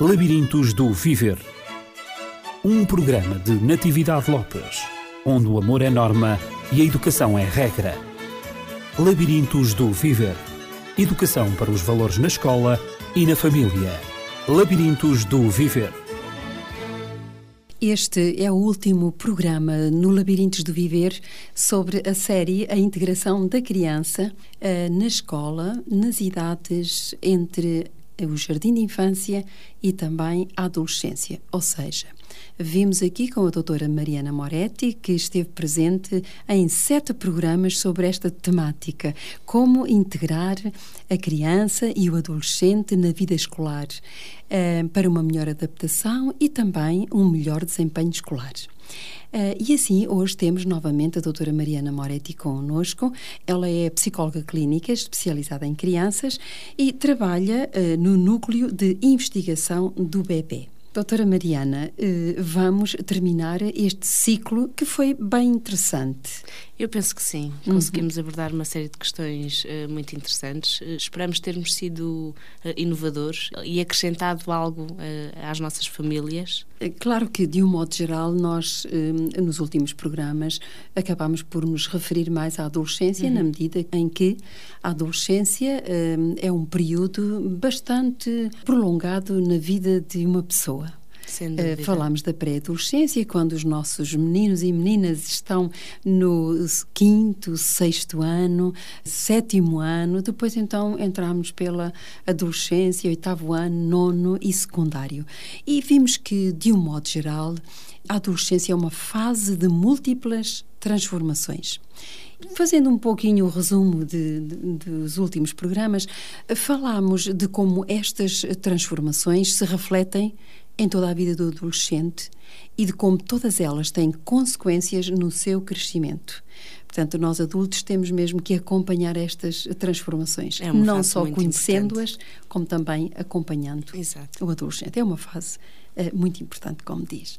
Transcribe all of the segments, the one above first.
Labirintos do Viver. Um programa de Natividade Lopes, onde o amor é norma e a educação é regra. Labirintos do Viver. Educação para os valores na escola e na família. Labirintos do Viver. Este é o último programa no Labirintos do Viver sobre a série A Integração da Criança uh, na escola, nas idades entre o jardim de infância e também a adolescência. Ou seja, vimos aqui com a doutora Mariana Moretti, que esteve presente em sete programas sobre esta temática: como integrar a criança e o adolescente na vida escolar, eh, para uma melhor adaptação e também um melhor desempenho escolar. Uh, e assim, hoje temos novamente a doutora Mariana Moretti connosco. Ela é psicóloga clínica especializada em crianças e trabalha uh, no núcleo de investigação do bebê. Doutora Mariana, uh, vamos terminar este ciclo que foi bem interessante. Eu penso que sim. Uhum. Conseguimos uhum. abordar uma série de questões uh, muito interessantes. Uh, esperamos termos sido uh, inovadores e acrescentado algo às nossas famílias. Claro que, de um modo geral, nós, nos últimos programas, acabamos por nos referir mais à adolescência, uhum. na medida em que a adolescência é um período bastante prolongado na vida de uma pessoa. Uh, falámos da pré-adolescência, quando os nossos meninos e meninas estão no quinto, sexto ano, sétimo ano, depois então entramos pela adolescência, oitavo ano, nono e secundário. E vimos que, de um modo geral, a adolescência é uma fase de múltiplas transformações. Fazendo um pouquinho o resumo de, de, dos últimos programas, falámos de como estas transformações se refletem em toda a vida do adolescente e de como todas elas têm consequências no seu crescimento. Portanto, nós adultos temos mesmo que acompanhar estas transformações, é não só conhecendo-as, como também acompanhando Exato. o adolescente. É uma fase uh, muito importante, como diz.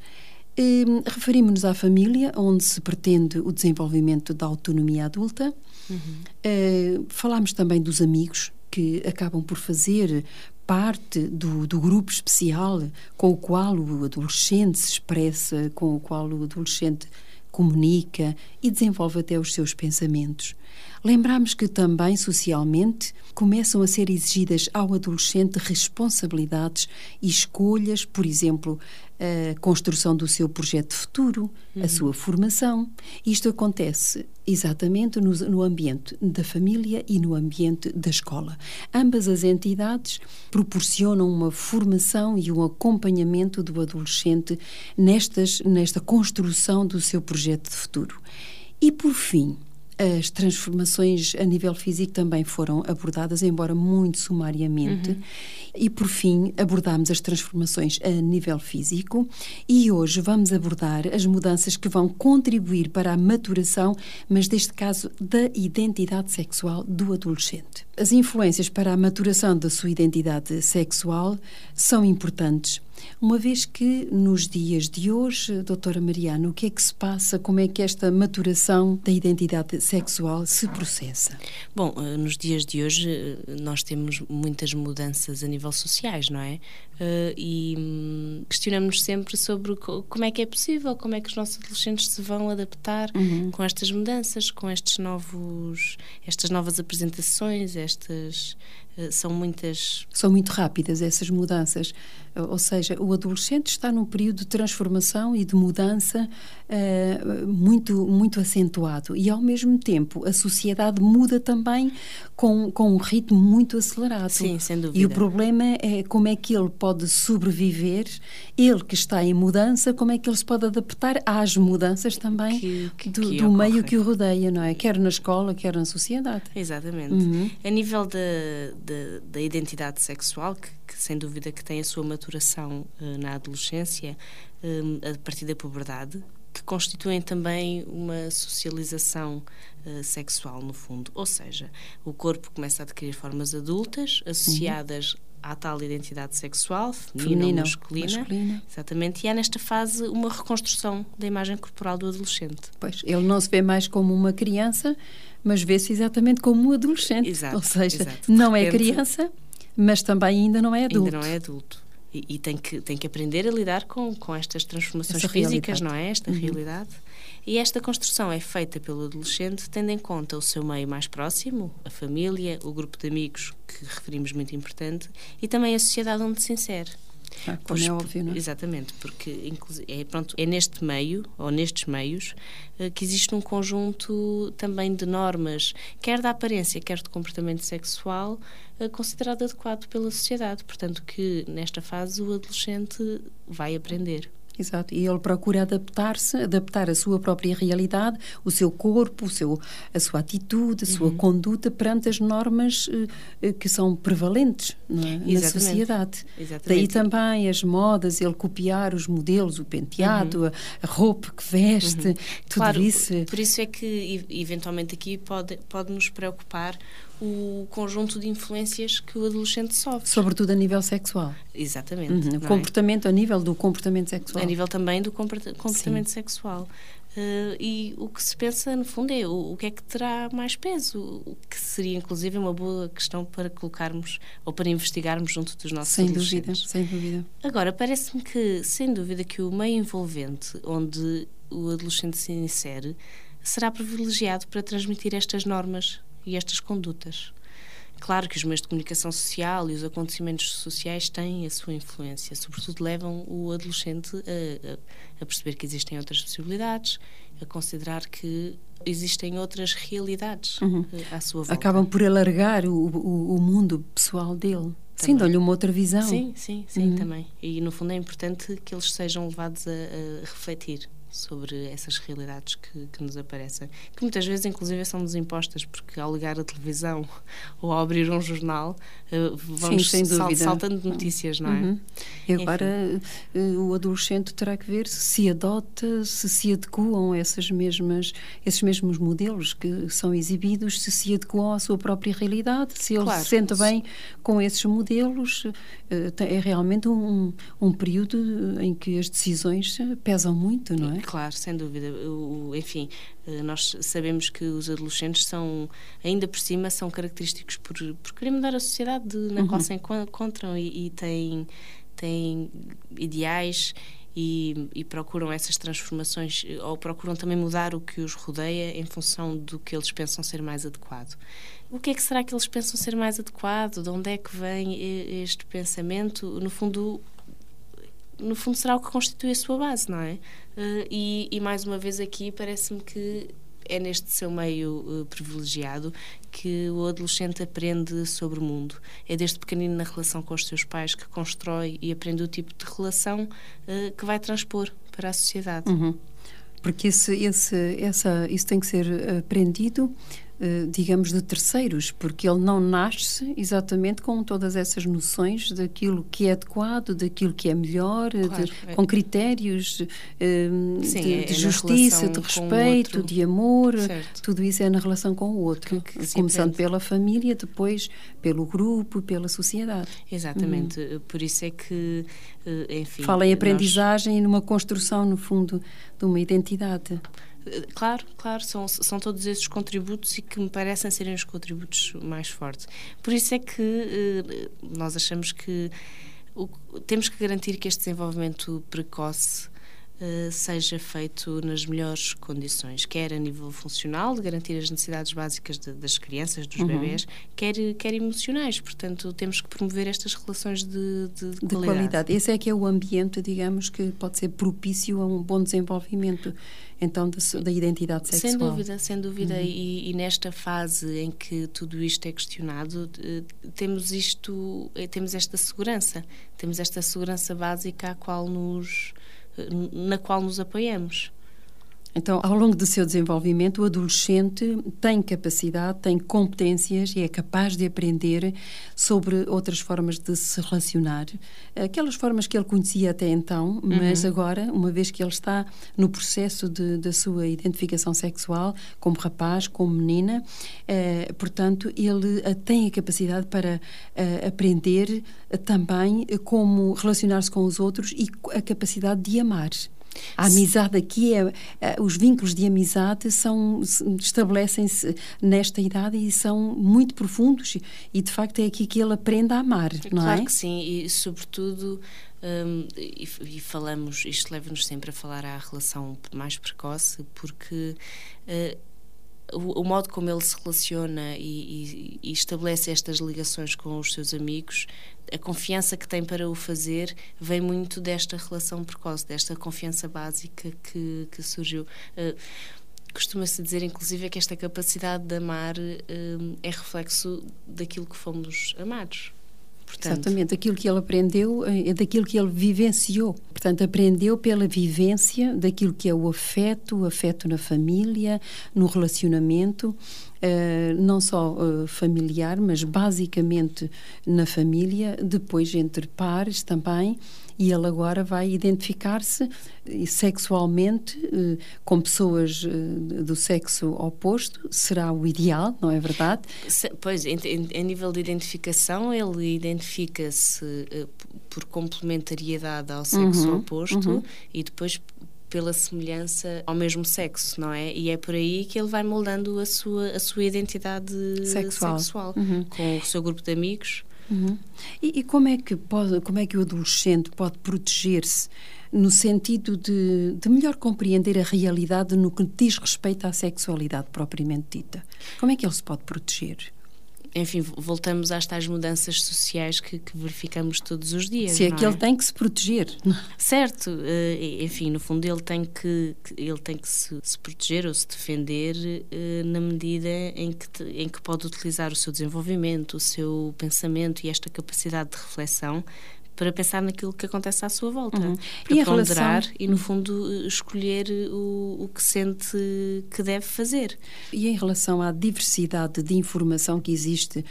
Uh, Referimos-nos à família, onde se pretende o desenvolvimento da autonomia adulta. Uhum. Uh, falámos também dos amigos, que acabam por fazer parte do, do grupo especial com o qual o adolescente se expressa, com o qual o adolescente comunica e desenvolve até os seus pensamentos. Lembramos que também socialmente começam a ser exigidas ao adolescente responsabilidades e escolhas, por exemplo, a construção do seu projeto de futuro, uhum. a sua formação. Isto acontece exatamente no, no, ambiente da família e no ambiente da escola. Ambas as entidades proporcionam uma formação e um acompanhamento do adolescente nestas, nesta construção do seu projeto de futuro. E, por fim, as transformações a nível físico também foram abordadas, embora muito sumariamente. Uhum. E, por fim, abordámos as transformações a nível físico e hoje vamos abordar as mudanças que vão contribuir para a maturação, mas neste caso da identidade sexual do adolescente. As influências para a maturação da sua identidade sexual são importantes uma vez que nos dias de hoje, doutora Mariana, o que é que se passa? Como é que esta maturação da identidade sexual se processa? Bom, eh, nos dias de hoje eh, nós temos muitas mudanças a nível sociais, não é? Eh, e hum, questionamos sempre sobre como é que é possível, como é que os nossos adolescentes se vão adaptar uhum. com estas mudanças, com estes novos, estas novas apresentações, estas são muitas. São muito rápidas essas mudanças. Ou seja, o adolescente está num período de transformação e de mudança uh, muito, muito acentuado. E, ao mesmo tempo, a sociedade muda também com, com um ritmo muito acelerado. Sim, sem dúvida. E o problema é como é que ele pode sobreviver, ele que está em mudança, como é que ele se pode adaptar às mudanças também que, que, do, que do meio que o rodeia, não é? Quer na escola, quer na sociedade. Exatamente. Uhum. A nível da, da, da identidade sexual, que que sem dúvida que tem a sua maturação uh, na adolescência, uh, a partir da puberdade, que constituem também uma socialização uh, sexual, no fundo. Ou seja, o corpo começa a adquirir formas adultas associadas uhum. à tal identidade sexual, feminina, ou masculina, masculina. Exatamente, e há nesta fase uma reconstrução da imagem corporal do adolescente. Pois, ele não se vê mais como uma criança, mas vê-se exatamente como um adolescente. Exato, ou seja, exato. não é repente, é criança, mas também ainda não é adulto. Ainda não é adulto. e, e, tem, que, tem que aprender a lidar com, com estas transformações Essa físicas, realidade. não é? Esta uhum. realidade. E esta construção é feita pelo adolescente tendo em conta o seu meio mais próximo, a família, o grupo de amigos, que referimos muito importante, e também a sociedade onde se insere. Ah, como pois, é óbvio, não é? Exatamente, porque é, pronto, é neste meio, ou nestes meios, eh, que existe um conjunto também de normas, quer da aparência, quer do comportamento sexual, eh, considerado adequado pela sociedade. Portanto, que nesta fase o adolescente vai aprender. Exato, e ele procura adaptar-se, adaptar a sua própria realidade, o seu corpo, o seu, a sua atitude, a sua uhum. conduta perante as normas uh, que são prevalentes é? na sociedade. Exatamente. Daí também as modas, ele copiar os modelos, o penteado, uhum. a, roupa que veste, uhum. tudo claro, isso. Por isso é que, eventualmente, aqui pode, pode nos preocupar o conjunto de influências que o adolescente sofre. Sobretudo a nível sexual. Exatamente. Uhum. O é? comportamento, é? a nível do comportamento sexual. A nível também do comportamento Sim. sexual. Uh, e o que se pensa, no fundo, é o, o, que é que terá mais peso, o que seria, inclusive, uma boa questão para colocarmos ou para investigarmos junto dos nossos sem. Dúvida, sem dúvida. Agora, parece-me que, sem dúvida, que o meio envolvente onde o adolescente se insere será privilegiado para transmitir estas normas e estas condutas. Claro que os meios de comunicação social e os acontecimentos sociais têm a sua influência, sobretudo levam o adolescente a, a, perceber que existem outras possibilidades, a considerar que existem outras realidades uhum. Eh, à sua volta. Acabam por alargar o, o, o mundo pessoal dele. Sim, dão-lhe uma outra visão. Sim, sim, sim, uhum. também. E no fundo é importante que eles sejam levados a, a refletir sobre essas realidades que, que, nos aparecem, que muitas vezes, inclusive, são-nos impostas, porque ao ligar a televisão ou ao abrir um jornal, uh, vamos Sim, sal, saltando notícias, não é? Uhum. E agora uh, o adolescente terá que ver se adota, se se adequam essas mesmas, esses mesmos modelos que são exibidos, se se adequam à sua própria realidade, se ele claro, se sente bem com esses modelos. Uh, é realmente um, um período em que as decisões pesam muito, não é? Claro, sem dúvida. O, enfim, eh, nós sabemos que os adolescentes são, ainda por cima, são característicos por, por querer mudar a sociedade na uhum. qual se encontram e, e têm, têm ideais e, e, procuram essas transformações ou procuram também mudar o que os rodeia em função do que eles pensam ser mais adequado. O que é que será que eles pensam ser mais adequado? De onde é que vem este pensamento? No fundo, no fundo será o que constitui a sua base, não é? Uh, e, e, mais uma vez aqui parece-me que é neste seu meio uh, privilegiado que o adolescente aprende sobre o mundo. É desde pequenino na relação com os seus pais que constrói e aprende o tipo de relação uh, que vai transpor para a sociedade. Uhum. Porque esse, esse, essa, isso tem que ser aprendido eh, digamos, de terceiros, porque ele não nasce exatamente com todas essas noções daquilo que é adequado, daquilo que é melhor, claro, de, é. com critérios eh, Sim, de, é, de justiça, de respeito, de amor, certo. tudo isso é na relação com o outro, que, que começando pela família, depois pelo grupo, pela sociedade. Exatamente, uhum. por isso é que, enfim... Fala em aprendizagem nós... e numa construção, no fundo, de uma identidade. Claro, claro, são, são todos esses contributos e que me parecem serem os contributos mais fortes. Por isso é que eh, nós achamos que o, temos que garantir que este desenvolvimento precoce Uh, seja feito nas melhores condições, quer a nível funcional, de garantir as necessidades básicas de, das crianças, dos uhum. bebés, quer, quer emocionais. Portanto, temos que promover estas relações de, de, de, de qualidade. qualidade. Esse é que é o ambiente, digamos, que pode ser propício a um bom desenvolvimento então da, da identidade sexual. Sem dúvida, sem dúvida. Uhum. E, e, nesta fase em que tudo isto é questionado, temos isto, eh, temos esta segurança, temos esta segurança básica qual nos, eh, na qual nos apoiamos. Então, ao longo do seu desenvolvimento, o adolescente tem capacidade, tem competências e é capaz de aprender sobre outras formas de se relacionar. Aquelas formas que ele conhecia até então, mas uhum. agora, uma vez que ele está no processo de, da sua identificação sexual, como rapaz, como menina, eh, portanto, ele eh, tem a capacidade para eh, aprender também como relacionar-se com os outros e a capacidade de amar. A amizade aqui é, é, os vínculos de amizade são estabelecem-se nesta idade e são muito profundos e de facto é aqui que ele aprende a amar, não claro é? Claro que sim e sobretudo um, e, e, falamos isto leva-nos sempre a falar à relação mais precoce porque uh, o, o, modo como ele se relaciona e, e, e, estabelece estas ligações com os seus amigos, a confiança que tem para o fazer vem muito desta relação precoce, desta confiança básica que, que surgiu. Uh, Costuma-se dizer, inclusive, que esta capacidade de amar uh, é reflexo daquilo que fomos amados. Portanto, Exatamente, aquilo que ele aprendeu é daquilo que ele vivenciou. Portanto, aprendeu pela vivência daquilo que é o afeto, o afeto na família, no relacionamento, Uh, não só uh, familiar, mas basicamente na família, depois entre pares também, e ele agora vai identificar-se sexualmente uh, com pessoas do sexo oposto, será o ideal, não é verdade? Pois, em, em, em nível de identificação, ele identifica-se por complementariedade ao sexo uhum, oposto uhum. e depois pela semelhança ao mesmo sexo, não é? E é por aí que ele vai moldando a sua, a sua identidade sexual, sexual uhum. com o seu grupo de amigos. Uhum. E, e, como é que pode, como é que o adolescente pode proteger-se no sentido de, de melhor compreender a realidade no que diz respeito à sexualidade propriamente dita? Como é que ele se pode proteger? Enfim, voltamos às tais mudanças sociais que, que verificamos todos os dias. Se é que é? ele tem que se proteger. Certo, uh, enfim, no fundo ele tem que, ele tem que se, se proteger ou se defender uh, na medida em que, te, em que pode utilizar o seu desenvolvimento, o seu pensamento e esta capacidade de reflexão para pensar naquilo que acontece à sua volta, uhum. para e ponderar relação... e, no fundo, escolher o, o que sente que deve fazer. E em relação à diversidade de informação que existe,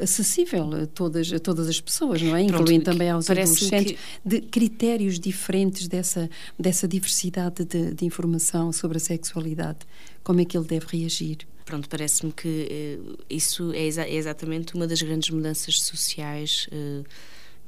acessível a todas, a todas as pessoas, não é? Pronto, Incluindo também aos adolescentes, que... de critérios diferentes dessa, dessa diversidade de, de informação sobre a sexualidade. Como é que ele deve reagir? pronto, parece-me que uh, isso é, exa é, exatamente uma das grandes mudanças sociais uh,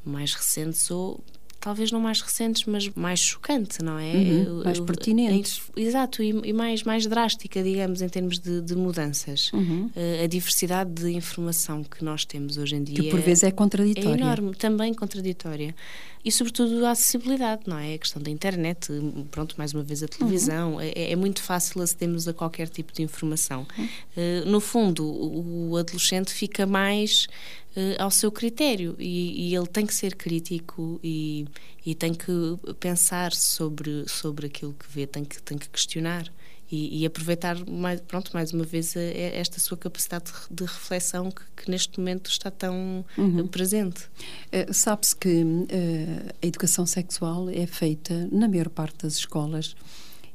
mais recentes ou talvez não mais recentes, mas mais chocante, não é? Uhum, mais pertinente. Exato, e, e, mais, mais drástica, digamos, em termos de, de mudanças. Uhum. Uh, a diversidade de informação que nós temos hoje em dia. Que por vezes é contraditória. É enorme, também contraditória. E, sobretudo, a acessibilidade, não é? A questão da internet, pronto, mais uma vez a televisão. Uhum. É, é, muito fácil acedermos a qualquer tipo de informação. Uh, no fundo, o, o adolescente fica mais uh, ao seu critério e, e, ele tem que ser crítico e, e tem que pensar sobre, sobre aquilo que vê, tem que, tem que questionar. E, e, aproveitar mais, pronto mais uma vez esta sua capacidade de, reflexão que, que, neste momento está tão uhum. presente uh, sabe-se que uh, a educação sexual é feita na maior parte das escolas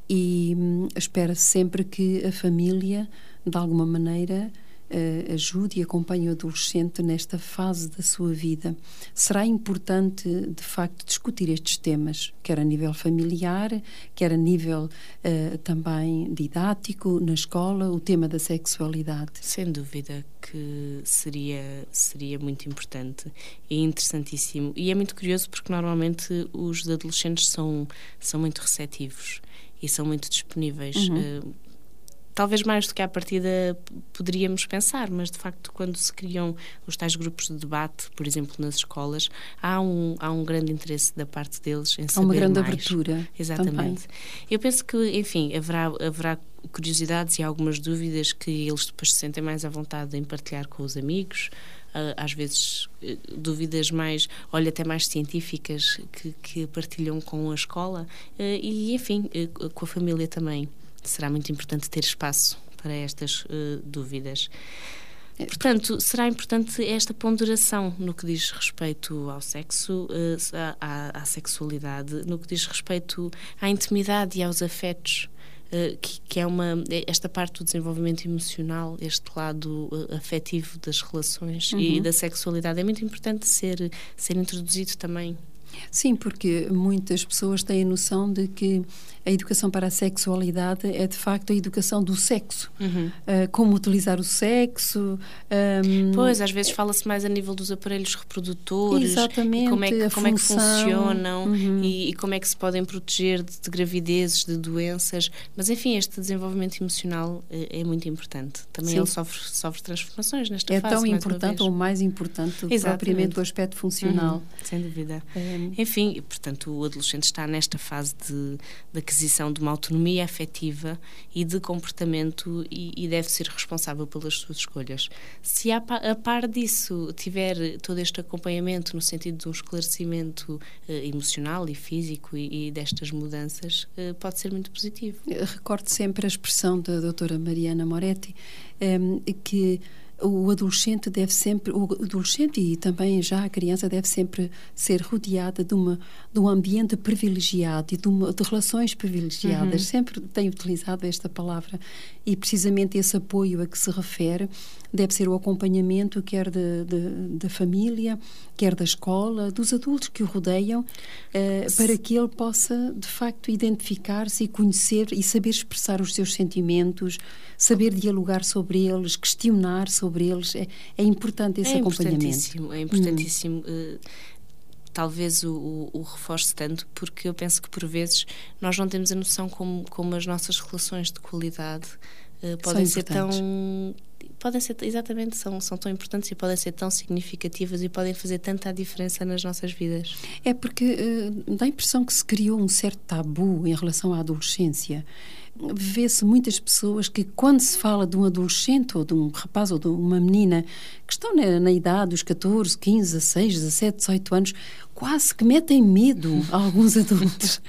e um, espera-se sempre que a família de alguma maneira uh, ajude e acompanhe o adolescente nesta fase da sua vida. Será importante, de facto, discutir estes temas, quer a nível familiar, quer a nível uh, também didático, na escola, o tema da sexualidade. Sem dúvida que seria, seria muito importante e interessantíssimo. E é muito curioso porque normalmente os adolescentes são, são muito receptivos e são muito disponíveis. Uhum. Uh, talvez mais do que à partida poderíamos pensar, mas de facto, quando se criam os tais grupos de debate, por exemplo, nas escolas, há um, há um grande interesse da parte deles em saber mais. Há uma grande mais. abertura. Exatamente. Também. Eu penso que, enfim, haverá, haverá curiosidades e algumas dúvidas que eles depois se sentem mais à vontade em partilhar com os amigos, às vezes eh, dúvidas mais, olha, até mais científicas que, que partilham com a escola eh, e, enfim, eh, com a família também será muito importante ter espaço para estas uh, dúvidas. É. Portanto, será importante esta ponderação no que diz respeito ao sexo, à, à, sexualidade, no que diz respeito à intimidade e aos afetos. Uh, que, que, é uma esta parte do desenvolvimento emocional, este lado afetivo das relações uhum. e da sexualidade é muito importante ser ser introduzido também Sim, porque muitas pessoas têm a noção de que a educação para a sexualidade é de facto a educação do sexo. Uhum. Uh, como utilizar o sexo. Um, pois, às vezes fala-se mais a nível dos aparelhos reprodutores. Exatamente. Como é que, como é que funcionam uhum. e, e, como é que se podem proteger de, de, gravidezes, de doenças. Mas, enfim, este desenvolvimento emocional é, é muito importante. Também Sim. ele sofre, sofre transformações nesta é fase. É tão importante ou mais importante do que propriamente o aspecto funcional. Uhum. Sem dúvida. Um, enfim, portanto, o adolescente está nesta fase de, de aquisição de uma autonomia afetiva e de comportamento e, e deve ser responsável pelas suas escolhas. Se a, a, par disso tiver todo este acompanhamento no sentido de um esclarecimento eh, emocional e físico e, e destas mudanças, eh, pode ser muito positivo. recordo sempre a expressão da doutora Mariana Moretti, eh, que o adolescente deve sempre, o adolescente e também já a criança deve sempre ser rodeada de, uma, de um ambiente privilegiado e de, uma, de relações privilegiadas. Uhum. Sempre tenho utilizado esta palavra e precisamente esse apoio a que se refere deve ser o acompanhamento quer da família, quer da escola, dos adultos que o rodeiam, eh, para que ele possa, de facto, identificar-se e conhecer e saber expressar os seus sentimentos, saber dialogar sobre eles, questionar sobre eles. É, é importante esse é acompanhamento. É importantíssimo. Hum. talvez o, o, o, reforce tanto, porque eu penso que por vezes nós não temos a noção como, como as nossas relações de qualidade uh, podem ser tão podem ser exatamente são são tão importantes e podem ser tão significativas e podem fazer tanta diferença nas nossas vidas é porque uh, dá a impressão que se criou um certo tabu em relação à adolescência vê-se muitas pessoas que, quando se fala de um adolescente ou de um rapaz ou de uma menina que estão na, na idade dos 14, 15, 16, 17, 18 anos, quase que metem medo a alguns adultos,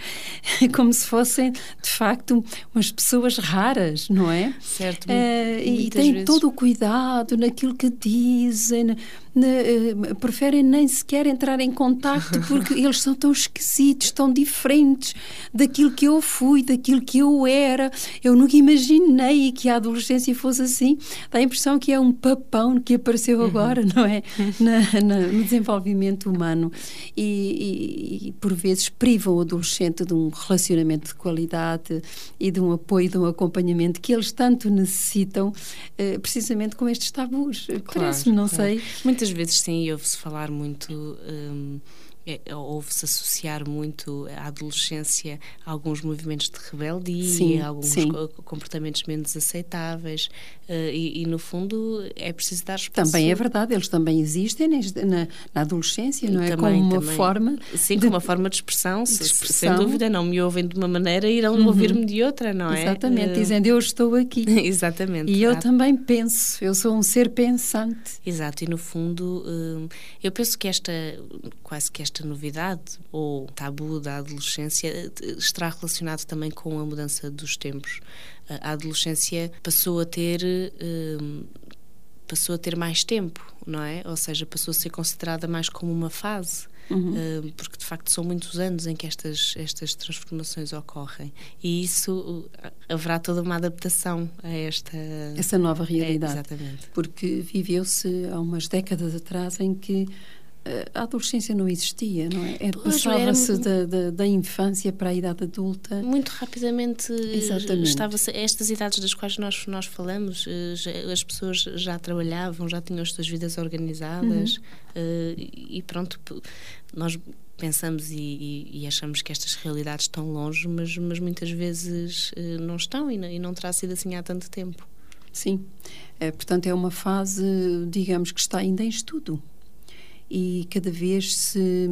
como se fossem, de facto, umas pessoas raras, não é? Certo. Uh, e têm vezes. todo o cuidado naquilo que dizem, uh, preferem nem sequer entrar em contacto porque eles são tão esquisitos, tão diferentes daquilo que eu fui, daquilo que eu era. Eu nunca imaginei que a adolescência fosse assim. Dá a impressão que é um papão que apareceu uhum. agora, não é? Na, na, no desenvolvimento humano e, e, e, por vezes privam o adolescente de um relacionamento de qualidade e de um apoio, de um acompanhamento que eles tanto necessitam, eh, precisamente com estes tabus. Claro, Parece-me, não claro. sei. Muitas vezes sim, ouve-se falar muito. Hum, é, ouve-se associar muito à adolescência a alguns movimentos de rebeldia, sim, alguns sim. comportamentos menos aceitáveis uh, e, e, no fundo, é preciso dar espaço. Também é verdade, eles também existem na, na adolescência, não é? Também, como uma também. forma... Sim, de, como uma forma de expressão, de expressão, sem dúvida, não me ouvem de uma maneira e irão uhum. ouvir-me de outra, não é? Exatamente, uh, dizendo eu estou aqui. Exatamente. E eu também penso, eu sou um ser pensante. Exato, e no fundo, uh, eu penso que esta, quase que esta esta novidade ou tabu da adolescência eh, estará relacionado também com a mudança dos tempos. A adolescência passou a ter eh, passou a ter mais tempo, não é? Ou seja, passou a ser considerada mais como uma fase. Uhum. Uh, porque de facto são muitos anos em que estas, estas transformações ocorrem e isso haverá toda uma adaptação a esta essa nova realidade. É, exatamente. Porque viveu-se há umas décadas atrás em que a adolescência não existia, não é? Passava-se da, da, da, infância para a idade adulta. Muito rapidamente estava estas idades das quais nós, nós falamos, eh, as pessoas já trabalhavam, já tinham as suas vidas organizadas uhum. Eh, e pronto, nós pensamos e, e, e, achamos que estas realidades estão longe, mas, mas muitas vezes eh, não estão e não, e não terá sido assim há tanto tempo. Sim, é, portanto é uma fase, digamos, que está ainda em estudo e cada vez se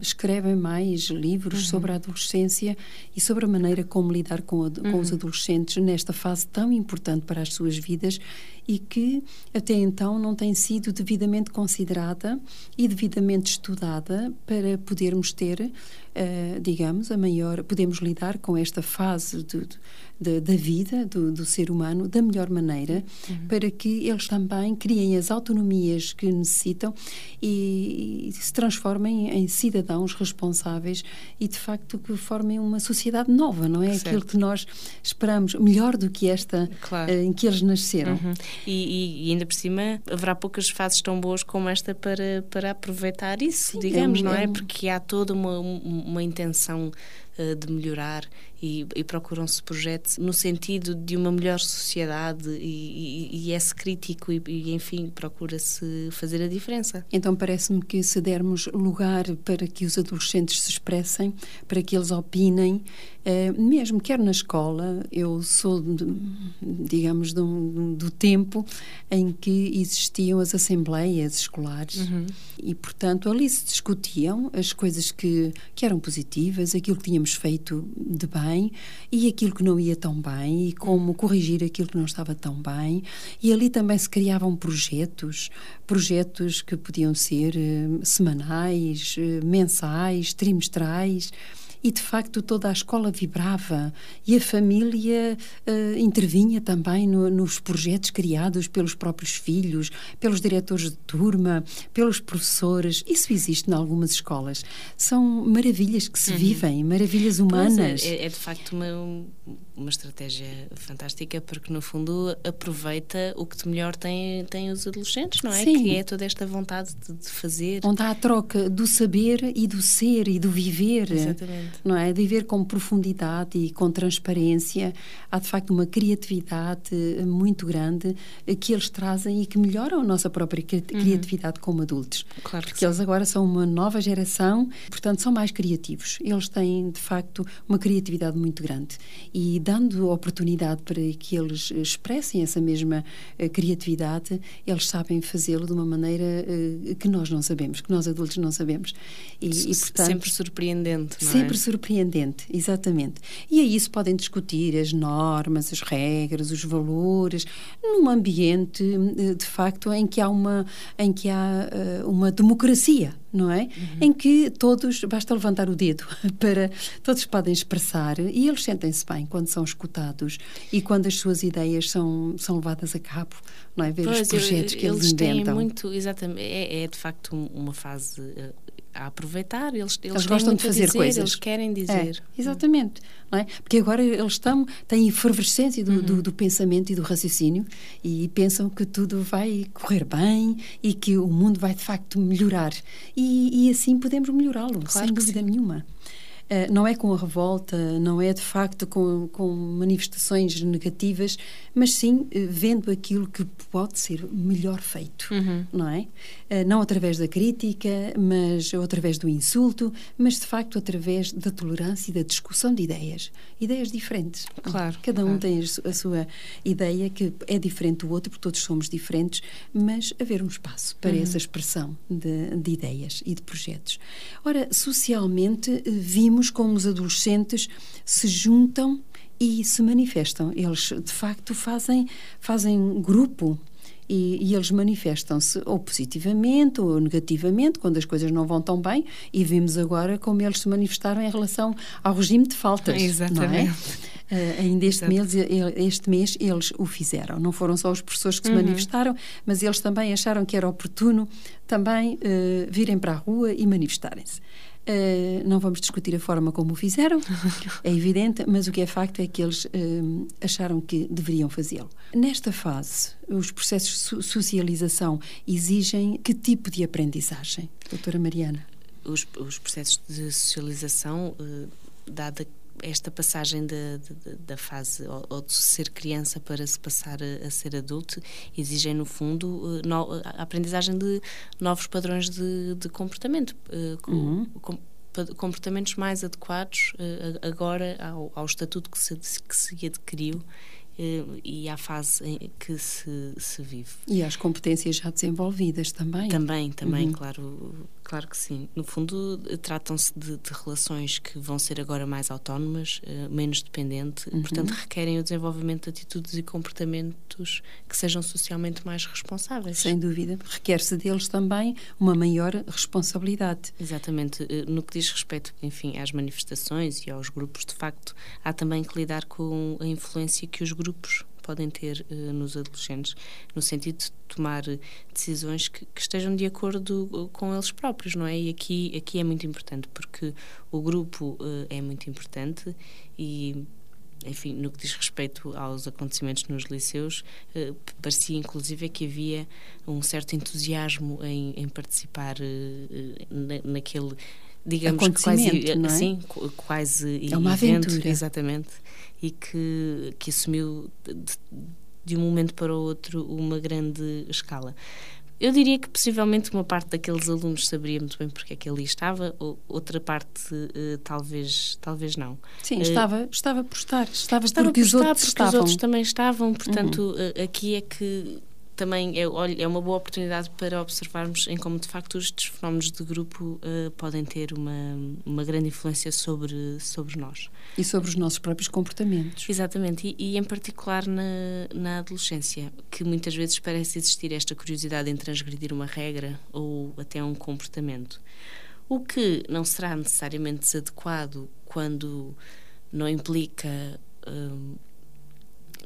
escrevem mais livros uhum. sobre a adolescência e sobre a maneira como lidar com, a, com os uhum. adolescentes nesta fase tão importante para as suas vidas e que até então não tem sido devidamente considerada e devidamente estudada para podermos ter, uh, digamos, a maior, podemos lidar com esta fase de, de da, da vida do, do, ser humano da melhor maneira, uhum. para que eles também criem as autonomias que necessitam e, e, se transformem em cidadãos responsáveis e, de facto, que formem uma sociedade nova, não é? Certo. Aquilo que nós esperamos, melhor do que esta claro. uh, em que eles nasceram. Uhum. E, e, ainda por cima haverá poucas fases tão boas como esta para, para aproveitar isso, Sim, digamos, é, não é? Porque há toda uma, uma intenção de melhorar e, e procuram-se projetos no sentido de uma melhor sociedade e, e, e é-se crítico e, e enfim, procura-se fazer a diferença. Então parece-me que se dermos lugar para que os adolescentes se expressem, para que eles opinem, eh, mesmo quer na escola, eu sou, de, digamos, do, do, tempo em que existiam as assembleias escolares uhum. e, portanto, ali se discutiam as coisas que, que eram positivas, aquilo que tínhamos feito de bem e aquilo que não ia tão bem e como corrigir aquilo que não estava tão bem. E ali também se criavam projetos, projetos que podiam ser eh, semanais, eh, mensais, trimestrais e de facto toda a escola vibrava e a família uh, intervinha também no, nos projetos criados pelos próprios filhos, pelos diretores de turma, pelos professores. Isso existe em algumas escolas. São maravilhas que se uhum. vivem, maravilhas humanas. É, é, de facto uma, uma estratégia fantástica porque no fundo aproveita o que de melhor tem, tem os adolescentes, não é? Sim. Que é toda esta vontade de, de fazer. Onde há a troca do saber e do ser e do viver. Exatamente não é? De ver com profundidade e com transparência. Há, de facto, uma criatividade muito grande que eles trazem e que melhoram a nossa própria uhum. criatividade uhum. como adultos. Claro Porque sim. eles agora são uma nova geração, portanto, são mais criativos. Eles têm, de facto, uma criatividade muito grande. E dando oportunidade para que eles expressem essa mesma uh, criatividade, eles sabem fazê-lo de uma maneira que nós não sabemos, que nós adultos não sabemos. E, e portanto, sempre surpreendente, não sempre é? Surpreendente, exatamente. E aí se podem discutir as normas, as regras, os valores, num ambiente, eh, de facto, em que há uma, em que há uh, uma democracia, não é? Uhum. Em que todos, basta levantar o dedo para, todos podem expressar e eles sentem-se bem quando são escutados e quando as suas ideias são, são levadas a cabo, não é? Ver pois, os projetos eu, que eles, eles inventam. Têm muito, exatamente, é, é de facto uma fase uh, a aproveitar. Eles, eles, eles gostam de fazer dizer, coisas. Eles querem dizer. É, exatamente. Não é? Porque agora eles estão, têm efervescência do, uhum. do, do, pensamento e do raciocínio e pensam que tudo vai correr bem e que o mundo vai de facto melhorar. E, e assim podemos melhorá-lo, claro sem dúvida sim. nenhuma. Eh, não é com a revolta, não é de facto com, com manifestações negativas, mas sim eh, vendo aquilo que pode ser melhor feito, uhum. não é? Eh, não através da crítica, mas ou através do insulto, mas de facto através da tolerância e da discussão de ideias, ideias diferentes. Claro. Cada um claro. tem a sua ideia que é diferente do outro, porque todos somos diferentes, mas haver um espaço para uhum. essa expressão de, de ideias e de projetos. Ora, socialmente vimos vimos como os adolescentes se juntam e se manifestam. Eles, de facto, fazem, fazem grupo. E, e, eles manifestam-se ou positivamente ou negativamente quando as coisas não vão tão bem e vimos agora como eles se manifestaram em relação ao regime de faltas exatamente uh, ainda este mês, este mês eles o fizeram não foram só os professores que se uhum. manifestaram mas eles também acharam que era oportuno também uh, virem para a rua e manifestarem-se Uh, não vamos discutir a forma como o fizeram, é evidente, mas o que é facto é que eles uh, acharam que deveriam fazê-lo. Nesta fase, os processos de so socialização exigem que tipo de aprendizagem, doutora Mariana? Os, os processos de socialização, uh, dada esta passagem da, da, fase ou, de ser criança para se passar a, a ser adulto exigem no fundo eh, no, a aprendizagem de novos padrões de, de comportamento uh, uhum. com, comportamentos mais adequados uh, agora ao, ao, estatuto que se, que se adquiriu e à fase em que se, se vive. E às competências já desenvolvidas também. Também, também, uhum. claro Claro que sim. No fundo, tratam-se de, de, relações que vão ser agora mais autónomas, uh, menos dependentes, uhum. portanto, requerem o desenvolvimento de atitudes e comportamentos que sejam socialmente mais responsáveis. Sem dúvida. Requer-se deles também uma maior responsabilidade. Exatamente. Uh, no que diz respeito, enfim, às manifestações e aos grupos, de facto, há também que lidar com a influência que os grupos podem ter uh, nos adolescentes, no sentido de tomar decisões que, que, estejam de acordo eh, com eles próprios, não é? E aqui, aqui é muito importante, porque o grupo uh, é muito importante e enfim, no que diz respeito aos acontecimentos nos liceus, eh, parecia inclusive que havia um certo entusiasmo em, em participar eh, na, naquele digamos quase não é? sim quase é uma evento, aventura exatamente e que que assumiu de, de um momento para o outro uma grande escala eu diria que possivelmente uma parte daqueles alunos saberia muito bem porque é que ali estava, outra parte uh, talvez, talvez não. Sim, uh, estava, estava por estar, estava, estava porque, por os, estar, outros porque estavam. os outros também estavam, portanto, uhum. uh, aqui é que também é, é uma boa oportunidade para observarmos em como de facto estes fenómenos de grupo uh, podem ter uma, uma grande influência sobre, sobre nós. E sobre os nossos próprios comportamentos. Exatamente, e, e em particular na, na adolescência, que muitas vezes parece existir esta curiosidade em transgredir uma regra ou até um comportamento. O que não será necessariamente desadequado quando não implica. Uh,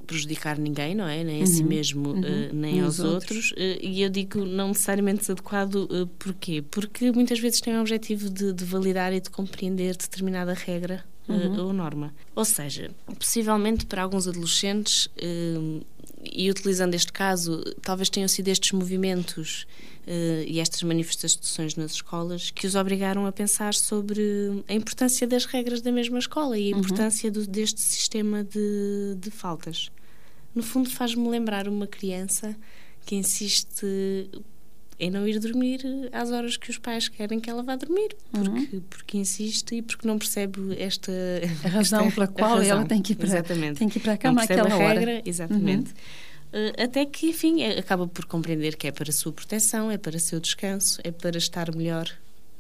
prejudicar ninguém, não é? Nem uhum, a si uhum. mesmo, uhum, uh, nem aos outros. outros. Uh, e eu digo não necessariamente desadequado, uh, porquê? Porque muitas vezes tem o objetivo de, de validar e de compreender determinada regra uhum. ou norma. Ou seja, possivelmente para alguns adolescentes, e utilizando este caso, talvez tenham sido estes movimentos uh, e estas manifestações nas escolas que os obrigaram a pensar sobre a importância das regras da mesma escola e a uhum. importância do, deste sistema de, de faltas. No fundo, faz-me lembrar uma criança que insiste em não ir dormir às horas que os pais querem que ela vá dormir, porque, uhum. porque insiste e porque não percebe esta a razão esta, pela qual razão. ela tem que ir para, exatamente. Tem que ir para a cama àquela regra, hora. Exatamente. Uhum. Uh, até que, enfim, é, acaba por compreender que é para a sua proteção, é para o seu descanso, é para estar melhor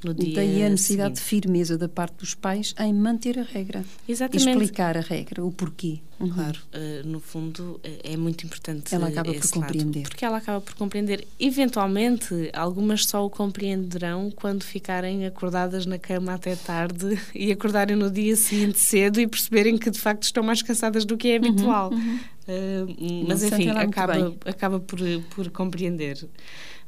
no dia Daí a necessidade seguinte. de firmeza da parte dos pais em manter a regra. Exatamente. Explicar a regra, o porquê. Uhum. Claro, uh, no fundo é muito importante. Ela acaba por compreender. Lado, porque ela acaba por compreender. Eventualmente, algumas só o compreenderão quando ficarem acordadas na cama até tarde e acordarem no dia seguinte cedo e perceberem que de facto estão mais cansadas do que é habitual. Uhum, uhum. Uh, mas enfim, acaba, acaba por, por compreender.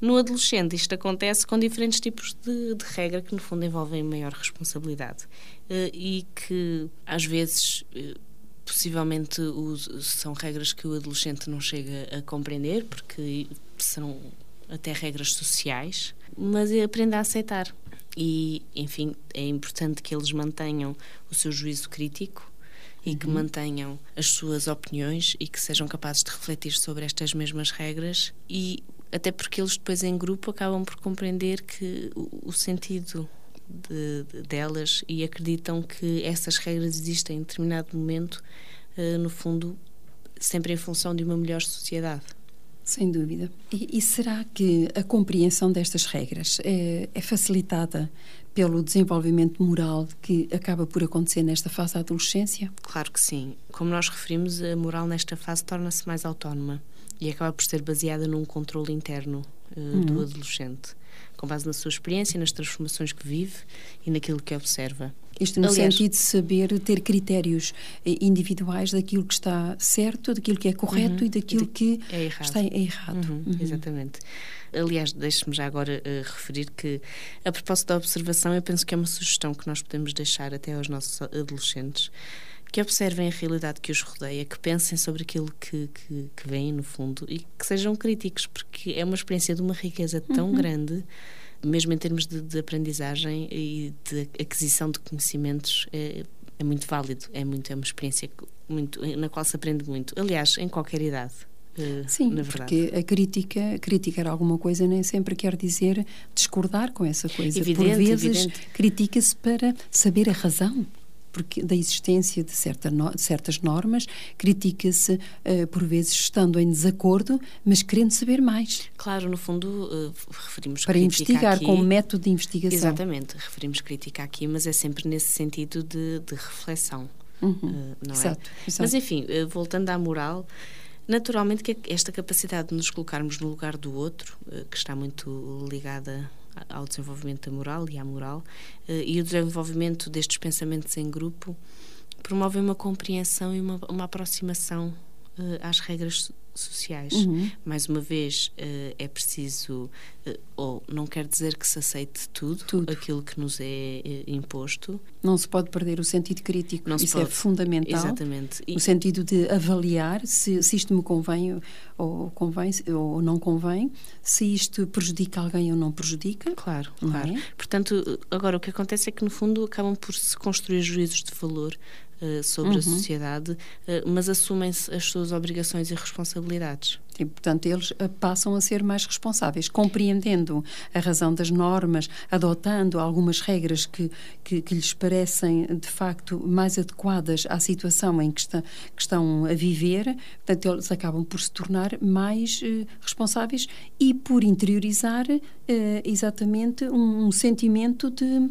No adolescente, isto acontece com diferentes tipos de, de regra que, no fundo, envolvem maior responsabilidade uh, e que, às vezes, uh, possivelmente os, são regras que o adolescente não chega a compreender, porque são até regras sociais, mas aprende a aceitar. E, enfim, é importante que eles mantenham o seu juízo crítico e que uhum. mantenham as suas opiniões e que sejam capazes de refletir sobre estas mesmas regras e até porque eles depois em grupo acabam por compreender que o, o sentido de, de, delas e acreditam que essas regras existem em determinado momento, uh, no fundo, sempre em função de uma melhor sociedade. Sem dúvida. E, e será que a compreensão destas regras é, é, facilitada pelo desenvolvimento moral que acaba por acontecer nesta fase da adolescência? Claro que sim. Como nós referimos, a moral nesta fase torna-se mais autónoma e acaba por ser baseada num controle interno uh, uhum. do adolescente, com base na sua experiência, nas transformações que vive e naquilo que observa. Isto no Aliás, sentido de saber ter critérios eh, individuais daquilo que está certo, daquilo que é correto uhum, e daquilo que é errado. está errado. Uhum, uhum. Exatamente. Aliás, deixe-me já agora uh, referir que, a propósito da observação, eu penso que é uma sugestão que nós podemos deixar até aos nossos adolescentes que observem a realidade que os rodeia, que pensem sobre aquilo que, que, que veem no fundo e que sejam críticos, porque é uma experiência de uma riqueza tão uhum. grande, mesmo em termos de, de, aprendizagem e de aquisição de conhecimentos, é, é muito válido, é, muito, é uma experiência muito, na qual se aprende muito. Aliás, em qualquer idade. Uh, Sim, porque a crítica, criticar alguma coisa nem sempre quer dizer discordar com essa coisa. Evidente, Por vezes critica-se para saber a razão porque da existência de certa no, certas normas, critica-se uh, por vezes estando em desacordo, mas querendo saber mais. Claro, no fundo uh, referimos para investigar aqui, com o método de investigação. Exatamente, referimos crítica aqui, mas é sempre nesse sentido de, de reflexão, uhum, uh, não exato, é? Exato. Mas enfim, voltando à moral. Naturalmente que esta capacidade de nos colocarmos no lugar do outro, que está muito ligada ao desenvolvimento da moral e à moral, eh, e o desenvolvimento destes pensamentos em grupo promovem uma compreensão e uma, uma aproximação eh, às regras sociais. Uhum. Mais uma vez, uh, é preciso, ou não quer dizer que se aceite tudo, tudo. aquilo que nos é uh, imposto. Não se pode perder o sentido crítico, não isso é fundamental. Exatamente. E... O sentido de avaliar se, se isto me convém ou, convém ou não convém, se isto prejudica alguém ou não prejudica. Claro, claro. É? Portanto, agora o que acontece é que, no fundo, acabam por se construir juízos de valor eh, sobre uhum. a sociedade, uh, mas assumem-se as suas obrigações e responsabilidades. E, portanto, eles uh, passam a ser mais responsáveis, compreendendo a razão das normas, adotando algumas regras que, que, que lhes parecem, de facto, mais adequadas à situação em que, está, que estão a viver. Portanto, eles acabam por se tornar mais responsáveis e por interiorizar exatamente um, um sentimento de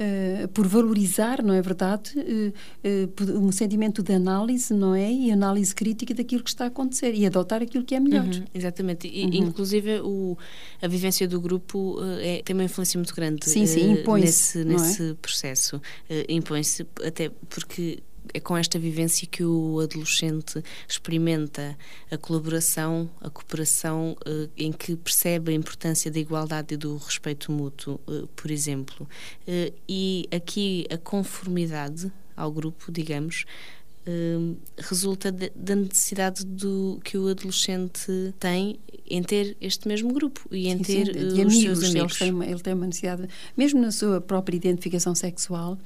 uh, por valorizar, não é verdade, uh, um sentimento de análise, não é? E análise crítica daquilo que está a acontecer e adotar aquilo que é melhor. Uhum, exatamente. E, uhum. Inclusive, o, a vivência do grupo é, tem uma influência muito grande sim, sim, nesse, nesse é? processo. impõe-se, até porque é com esta vivência que o adolescente experimenta a colaboração, a cooperação, eh, em que percebe a importância da igualdade e do respeito mútuo, eh, por exemplo. Eh, e aqui a conformidade ao grupo, digamos, resulta da necessidade do que o adolescente tem em ter este mesmo grupo e em sim, ter sim, os amigos, seus amigos. Ele tem, ele tem uma necessidade, mesmo na sua própria identificação sexual,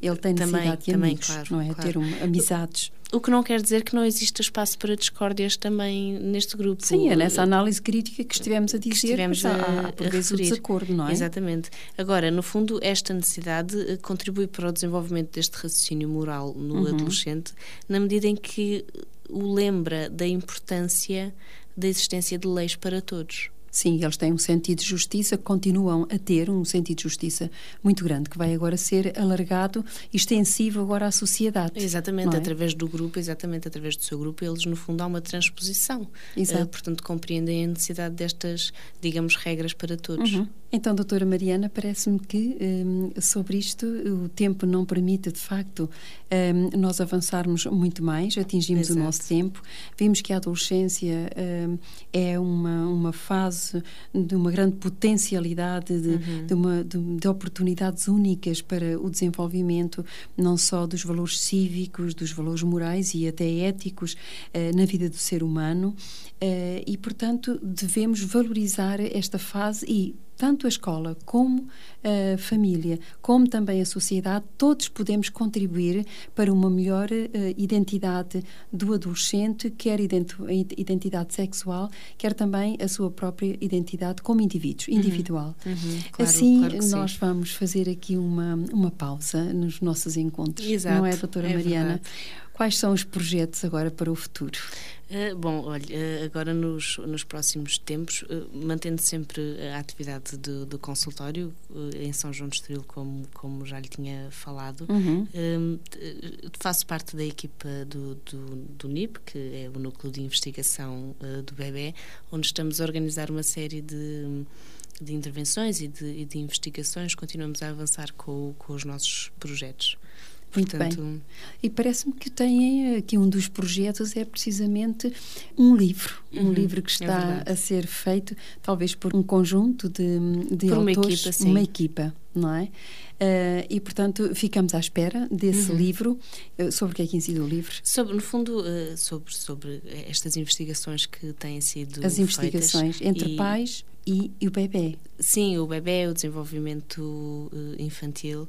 ele tem necessidade também, de também, amigos, claro, não é? Claro. Ter um, amizades. O que não quer dizer que não exista espaço para discórdias também neste grupo. Sim, é nessa análise crítica que estivemos a dizer, que estivemos a, a, por vezes o desacordo, não é? Exatamente. Agora, no fundo, esta necessidade eh, contribui para o desenvolvimento deste raciocínio moral no uhum. adolescente, na medida em que o lembra da importância da existência de leis para todos. Sim, eles têm um sentido de justiça, continuam a ter um sentido de justiça muito grande, que vai agora ser alargado e extensivo agora à sociedade. Exatamente, é? através do grupo, exatamente através do seu grupo, eles no fundo há uma transposição. Exato. Uh, portanto, compreendem a necessidade destas, digamos, regras para todos. Uhum. Então, doutora Mariana, parece-me que um, sobre isto o tempo não permite, de facto, um, nós avançarmos muito mais, atingimos Exato. o nosso tempo. Vimos que a adolescência um, é uma, uma fase de uma grande potencialidade, de, uhum. de, uma, de, de, oportunidades únicas para o desenvolvimento, não só dos valores cívicos, dos valores morais e até éticos uh, na vida do ser humano. Uh, e, portanto, devemos valorizar esta fase e tanto a escola como a família, como também a sociedade, todos podemos contribuir para uma melhor uh, identidade do adolescente, quer identidade sexual, quer também a sua própria identidade como indivíduo, uhum. individual. Uhum. Claro, assim, claro nós sim. vamos fazer aqui uma, uma pausa nos nossos encontros, Exato, não é, doutora é Mariana? Verdade. Quais são os projetos agora para o futuro? Uh, bom, olha, uh, agora nos, nos próximos tempos, uh, mantendo sempre a atividade do, do consultório em São João de Estoril, como, como já lhe tinha falado, uhum. faço parte da equipa do, do, do, NIP, que é o Núcleo de Investigação do Bebê, onde estamos a organizar uma série de de intervenções e de, e de investigações, continuamos a avançar com, com os nossos projetos. Muito Portanto, bem. E parece-me que têm aqui um dos projetos é precisamente um livro, um uhum, livro que é está é a ser feito talvez por um conjunto de, de por autores, uma equipa, sim. uma equipa, não é? Uh, e portanto ficamos à espera desse uhum. livro. Uh, sobre o que é que incide o livro? Sobre, no fundo, uh, sobre sobre estas investigações que têm sido as investigações entre e... pais e, e, o bebê. Sim, o bebê, o desenvolvimento infantil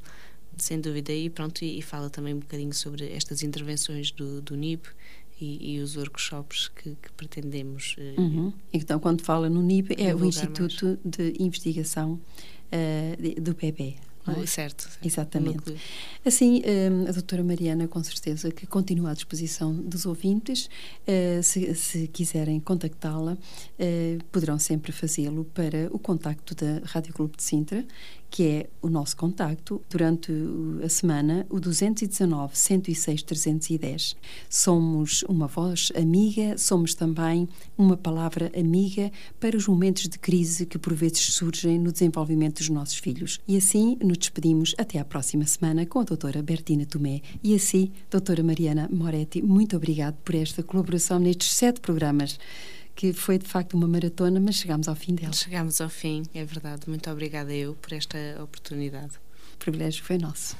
sem dúvida. E pronto, e, e, fala também um bocadinho sobre estas intervenções do, do NIB e, e os workshops que, que pretendemos. Uh, uhum. Então, quando fala no NIB, é o Instituto mais. de Investigação uh, do bebê. É? Certo. Exatamente. Assim, hum, a doutora Mariana, com certeza, que continua à disposição dos ouvintes. Eh, se, se quiserem contactá-la, eh, poderão sempre fazê-lo para o contacto da Rádio Clube de Sintra, que é o nosso contacto durante a semana, o 219 106 310. Somos uma voz amiga, somos também uma palavra amiga para os momentos de crise que por vezes surgem no desenvolvimento dos nossos filhos. E assim nos despedimos até à próxima semana com a doutora Bertina Tomé. E assim, doutora Mariana Moretti, muito obrigado por esta colaboração nestes sete programas que foi de facto uma maratona, mas chegámos ao fim dela. Chegámos ao fim, é verdade. Muito obrigada eu por esta oportunidade. O privilégio foi nosso.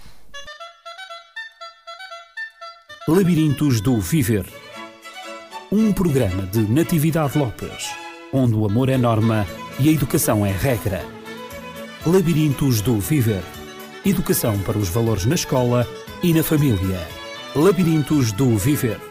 Labirintos do Viver. Um programa de Natividade Lopes, onde o amor é norma e a educação é regra. Labirintos do Viver. Educação para os valores na escola e na família. Labirintos do Viver